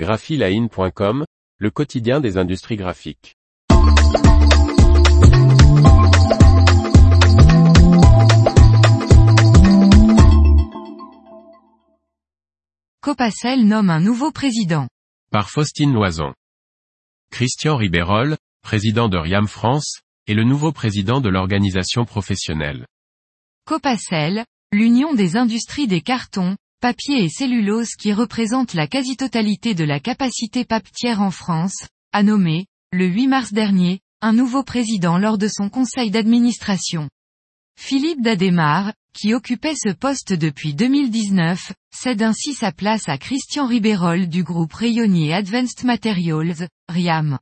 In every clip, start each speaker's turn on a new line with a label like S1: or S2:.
S1: graphiline.com, le quotidien des industries graphiques.
S2: Copacel nomme un nouveau président.
S1: Par Faustine Loison. Christian Ribérol, président de Riam France, est le nouveau président de l'organisation professionnelle.
S2: Copacel, l'union des industries des cartons, papier et cellulose qui représente la quasi-totalité de la capacité papetière en France, a nommé, le 8 mars dernier, un nouveau président lors de son conseil d'administration. Philippe Dademar, qui occupait ce poste depuis 2019, cède ainsi sa place à Christian Ribérol du groupe rayonnier Advanced Materials, RIAM.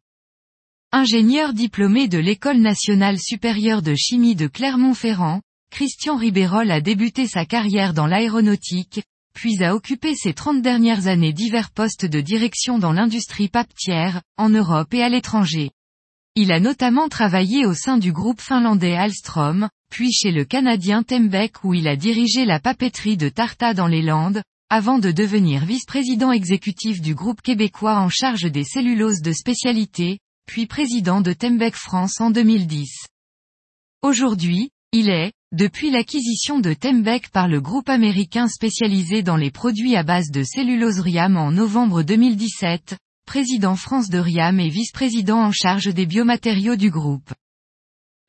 S2: Ingénieur diplômé de l'École nationale supérieure de chimie de Clermont-Ferrand, Christian Ribérol a débuté sa carrière dans l'aéronautique, puis a occupé ses 30 dernières années divers postes de direction dans l'industrie papetière, en Europe et à l'étranger. Il a notamment travaillé au sein du groupe finlandais Alstrom, puis chez le Canadien Tembec où il a dirigé la papeterie de Tarta dans les Landes, avant de devenir vice-président exécutif du groupe québécois en charge des celluloses de spécialité, puis président de Tembec France en 2010. Aujourd'hui, il est, depuis l'acquisition de Tembec par le groupe américain spécialisé dans les produits à base de cellulose Riam en novembre 2017, président France de Riam et vice-président en charge des biomatériaux du groupe.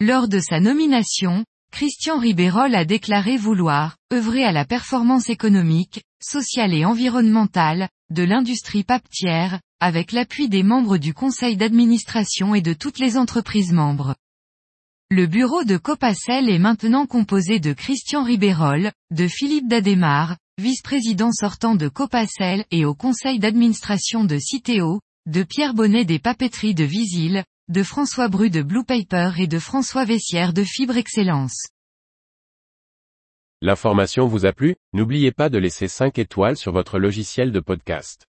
S2: Lors de sa nomination, Christian Ribérol a déclaré vouloir œuvrer à la performance économique, sociale et environnementale de l'industrie papetière, avec l'appui des membres du conseil d'administration et de toutes les entreprises membres. Le bureau de Copacel est maintenant composé de Christian Ribérol, de Philippe Dademar, vice-président sortant de Copacel et au conseil d'administration de Citeo, de Pierre Bonnet des papeteries de Visil, de François Bru de Blue Paper et de François Vessière de Fibre Excellence.
S1: L'information vous a plu? N'oubliez pas de laisser 5 étoiles sur votre logiciel de podcast.